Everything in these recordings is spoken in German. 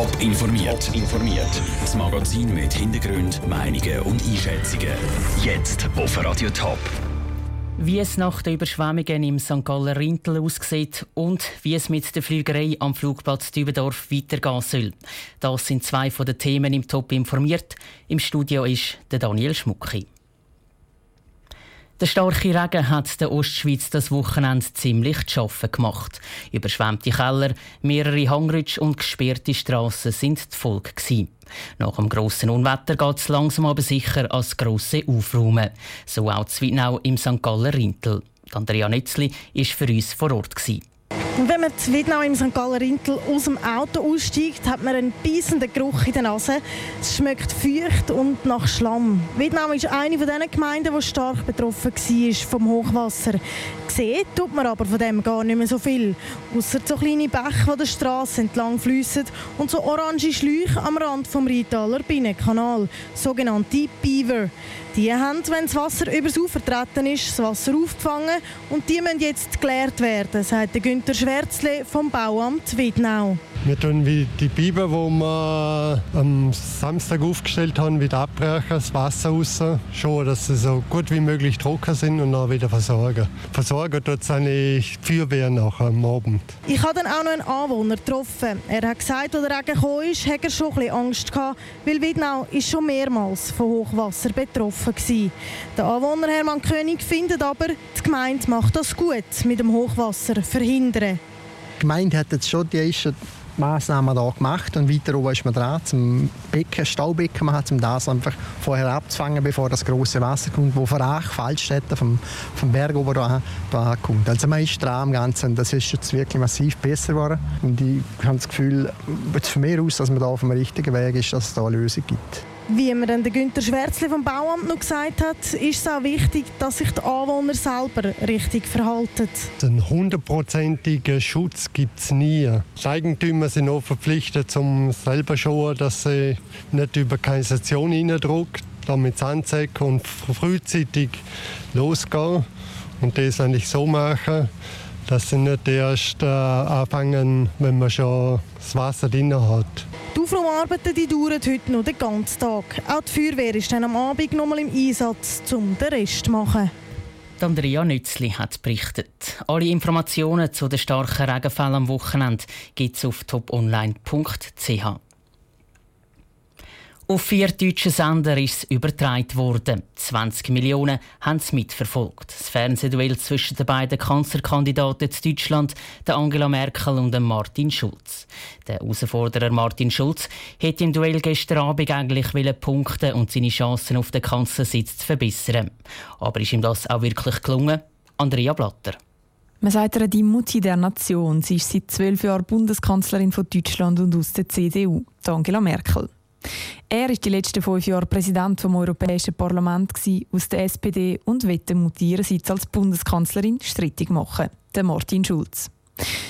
Top informiert. informiert. Das Magazin mit Hintergrund, Meinungen und Einschätzungen. Jetzt auf Radio Top. Wie es nach den Überschwemmungen im St. Galler Rintel aussieht und wie es mit der Flügerei am Flugplatz Dübendorf weitergehen soll. Das sind zwei von den Themen im Top informiert. Im Studio ist der Daniel Schmucki. Der starke Regen hat der Ostschweiz das Wochenende ziemlich zu schaffen gemacht. Überschwemmte Keller, mehrere Hangrutsche und gesperrte Strassen sind die Folge. Nach dem grossen Unwetter geht es langsam aber sicher als grosse Aufräumen. So auch Zwittnau im St. Galler Rintel. Andrea Nützli war für uns vor Ort. Gewesen. Wenn man in Wiednau im St. Galler Rintel aus dem Auto aussteigt, hat man einen beißenden Geruch in der Nase. Es schmeckt feucht und nach Schlamm. Wiednau ist eine von den Gemeinden, die stark betroffen war vom Hochwasser. Gesehen tut man aber von dem gar nicht mehr so viel. Außer so kleine Bäche, die der Straße entlang fließen und so orange Schläuche am Rand vom Rheintaler Binnenkanal, sogenannte Beaver. Die haben, wenn das Wasser übers Ufer vertreten ist, das Wasser aufgefangen und die müssen jetzt geleert werden, sagt Günther Schwärzle vom Bauamt Wiednau. Wir tun wie die Biber, die wir am Samstag aufgestellt haben, wieder abbrechen, das Wasser raus, schauen, dass sie so gut wie möglich trocken sind und dann wieder versorgen. Versorgen tut es eigentlich Feuerwehr nachher am Abend. Ich habe dann auch noch einen Anwohner getroffen. Er hat gesagt, als der Regen gekommen ist, hat er schon ein bisschen Angst gehabt, weil Wiednau ist schon mehrmals von Hochwasser betroffen war. Der Anwohner Hermann König findet aber, die Gemeinde macht das gut mit dem Hochwasser verhindern. Die Gemeinde hat jetzt schon die ersten Massnahmen da gemacht und weiter oben ist man dran, zum Becken, Staubecken machen, um das einfach vorher abzufangen, bevor das große Wasser kommt, wo von Ach, vom, vom Berg oben da, da kommt. Also man ist dran am Ganzen das ist jetzt wirklich massiv besser geworden und ich habe das Gefühl, von mir aus, dass man da auf dem richtigen Weg ist, dass es da eine Lösung gibt. Wie mir dann der Günther Schwärzli vom Bauamt noch gesagt hat, ist es auch wichtig, dass sich die Anwohner selber richtig verhalten. Einen hundertprozentigen Schutz gibt es nie. Die Eigentümer sind auch verpflichtet, um selber schauen, dass sie nicht über Kanalisation reindrückt, damit es anzeigen und frühzeitig losgehen. Und das eigentlich so machen, dass sie nicht erst äh, anfangen, wenn man schon das Wasser drin hat. Aufräumarbeiten die dauern heute noch den ganzen Tag. Auch die Feuerwehr ist dann am Abend noch mal im Einsatz, um den Rest zu machen. Andrea Nützli hat berichtet. Alle Informationen zu den starken Regenfällen am Wochenende gibt es auf toponline.ch. Auf vier deutsche Sender ist es übertragen worden. 20 Millionen haben es mitverfolgt. Das Fernsehduell zwischen den beiden Kanzlerkandidaten in Deutschland, der Angela Merkel und dem Martin Schulz. Der Herausforderer Martin Schulz hätte im Duell gestern Abend eigentlich punkten und seine Chancen auf den Kanzlersitz zu verbessern. Aber ist ihm das auch wirklich gelungen? Andrea Blatter. Man sagt ihr die Mutti der Nation. Sie ist seit zwölf Jahren Bundeskanzlerin von Deutschland und aus der CDU, Angela Merkel. Er war die letzten fünf Jahre Präsident vom Europäischen Parlament aus der SPD und wollte Mutti ihrerseits als Bundeskanzlerin strittig machen, der Martin Schulz.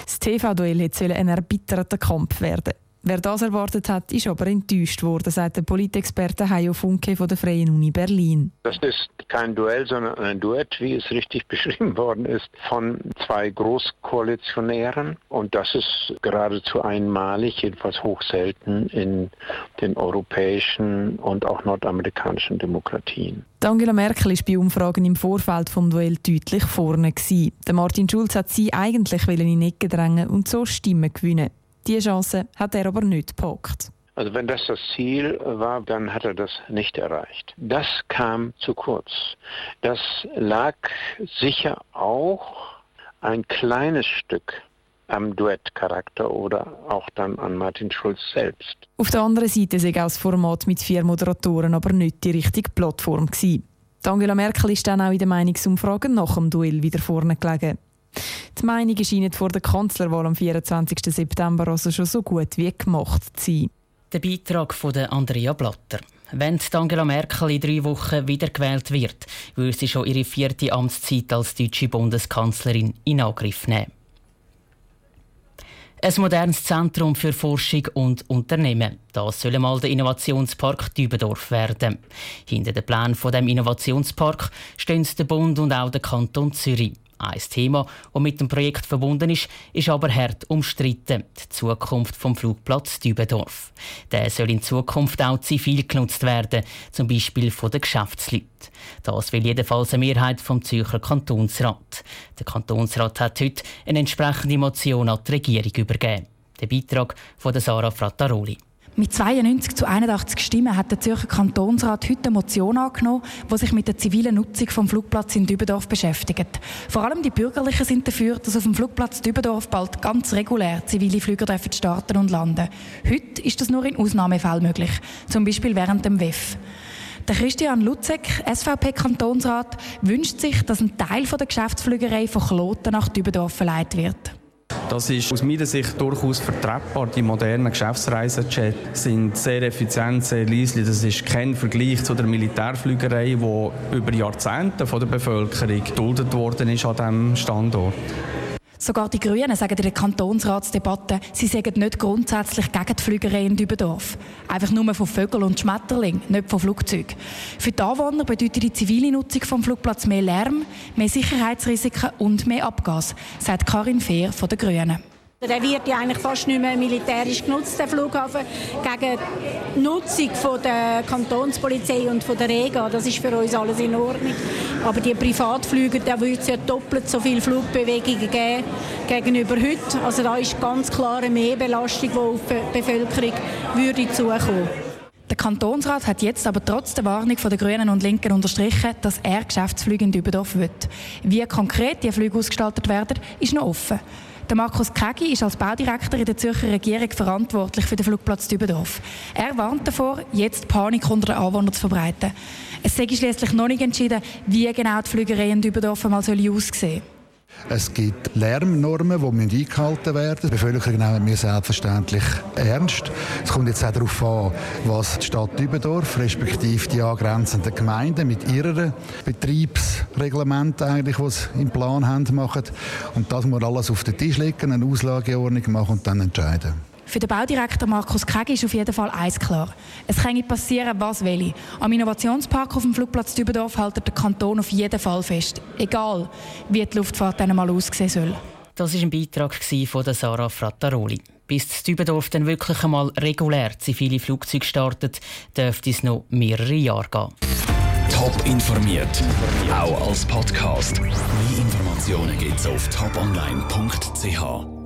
Das TV-Duell sollte ein erbitterter Kampf werden. Wer das erwartet hat, ist aber enttäuscht worden, sagt der Politexperte Hajo Funke von der Freien Uni Berlin. Das ist kein Duell, sondern ein Duett, wie es richtig beschrieben worden ist, von zwei Großkoalitionären. Und das ist geradezu einmalig, jedenfalls hochselten in den europäischen und auch nordamerikanischen Demokratien. Angela Merkel ist bei Umfragen im Vorfeld vom Duell deutlich vorne gewesen. Der Martin Schulz hat sie eigentlich in die Ecke drängen und so Stimmen gewinnen. Diese Chance hat er aber nicht gepackt. Also wenn das das Ziel war, dann hat er das nicht erreicht. Das kam zu kurz. Das lag sicher auch ein kleines Stück am Duettcharakter oder auch dann an Martin Schulz selbst. Auf der anderen Seite sei auch das Format mit vier Moderatoren aber nicht die richtige Plattform gewesen. Angela Merkel ist dann auch in den Meinungsumfragen nach dem Duell wieder vorne gelegen. Die Meinungen scheinen vor der Kanzlerwahl am 24. September also schon so gut wie gemacht zu sein. Der Beitrag von Andrea Blatter. Wenn Angela Merkel in drei Wochen wiedergewählt wird, würde sie schon ihre vierte Amtszeit als deutsche Bundeskanzlerin in Angriff nehmen. Ein modernes Zentrum für Forschung und Unternehmen. Das soll mal der Innovationspark Dübendorf werden. Hinter dem Plan von dem Innovationspark stehen der Bund und auch der Kanton Zürich. Ein Thema, das mit dem Projekt verbunden ist, ist aber hart umstritten. Die Zukunft vom Flugplatz Dübendorf. Der soll in Zukunft auch zivil genutzt werden, zum Beispiel von den Geschäftsleuten. Das will jedenfalls eine Mehrheit vom Zürcher Kantonsrat. Der Kantonsrat hat heute eine entsprechende Motion an die Regierung übergeben. Der Beitrag von Sarah Frattaroli. Mit 92 zu 81 Stimmen hat der Zürcher Kantonsrat heute eine Motion angenommen, die sich mit der zivilen Nutzung vom Flugplatz in Dübendorf beschäftigt. Vor allem die Bürgerlichen sind dafür, dass auf dem Flugplatz Dübendorf bald ganz regulär zivile Flüge starten und landen. Heute ist das nur in Ausnahmefällen möglich, zum Beispiel während dem WEF. Der Christian Lutzek, SVP-Kantonsrat, wünscht sich, dass ein Teil der Geschäftsflügerei von Kloten nach Dübendorf verleiht wird. Das ist aus meiner Sicht durchaus vertretbar. Die modernen Geschäftsreisejets sind sehr effizient, sehr leise. Das ist kein Vergleich zu der Militärflügerei, die über Jahrzehnte von der Bevölkerung geduldet worden ist an diesem Standort. Sogar die Grünen sagen in der Kantonsratsdebatte, sie seien nicht grundsätzlich gegen die Flügerei in Dübendorf. Einfach nur von Vögeln und Schmetterling, nicht von Flugzeugen. Für die Anwohner bedeutet die zivile Nutzung vom Flugplatz mehr Lärm, mehr Sicherheitsrisiken und mehr Abgas, sagt Karin Fehr von den Grünen. Der wird ja eigentlich fast nicht mehr militärisch genutzt, der Flughafen, gegen die Nutzung von der Kantonspolizei und von der Rega. Das ist für uns alles in Ordnung. Aber die Privatflüge, da wird es ja doppelt so viele Flugbewegungen geben gegenüber heute. Also da ist ganz klar eine Mehrbelastung, die auf die Bevölkerung würde zukommen. Der Kantonsrat hat jetzt aber trotz der Warnung von den Grünen und Linken unterstrichen, dass er Geschäftsflüge in Dübendorf will. Wie konkret die Flüge ausgestaltet werden, ist noch offen. Der Markus Kegi ist als Baudirektor in der Zürcher Regierung verantwortlich für den Flugplatz Dübendorf. Er warnt davor, jetzt Panik unter den Anwohnern zu verbreiten. Es sei schließlich noch nicht entschieden, wie genau die Flügerei in Dübendorf mal aussehen soll. Es gibt Lärmnormen, die eingehalten werden müssen. Die Bevölkerung nehmen wir selbstverständlich ernst. Es kommt jetzt auch darauf an, was die Stadt Dübendorf, respektive die angrenzenden Gemeinden mit ihren Betriebsreglementen, eigentlich, die sie im Plan haben, machen. Und das muss alles auf den Tisch legen, eine Auslageordnung machen und dann entscheiden. Für den Baudirektor Markus Kegi ist auf jeden Fall eins klar. Es kann passieren, was will. Am Innovationspark auf dem Flugplatz Dübendorf hält der Kanton auf jeden Fall fest. Egal, wie die Luftfahrt dann mal aussehen soll. Das war ein Beitrag von Sarah Frattaroli. Bis das Dübendorf dann wirklich einmal regulär zivile Flugzeuge startet, dürfte es noch mehrere Jahre gehen. Top informiert, auch als Podcast. Mehr Informationen gibt es auf toponline.ch.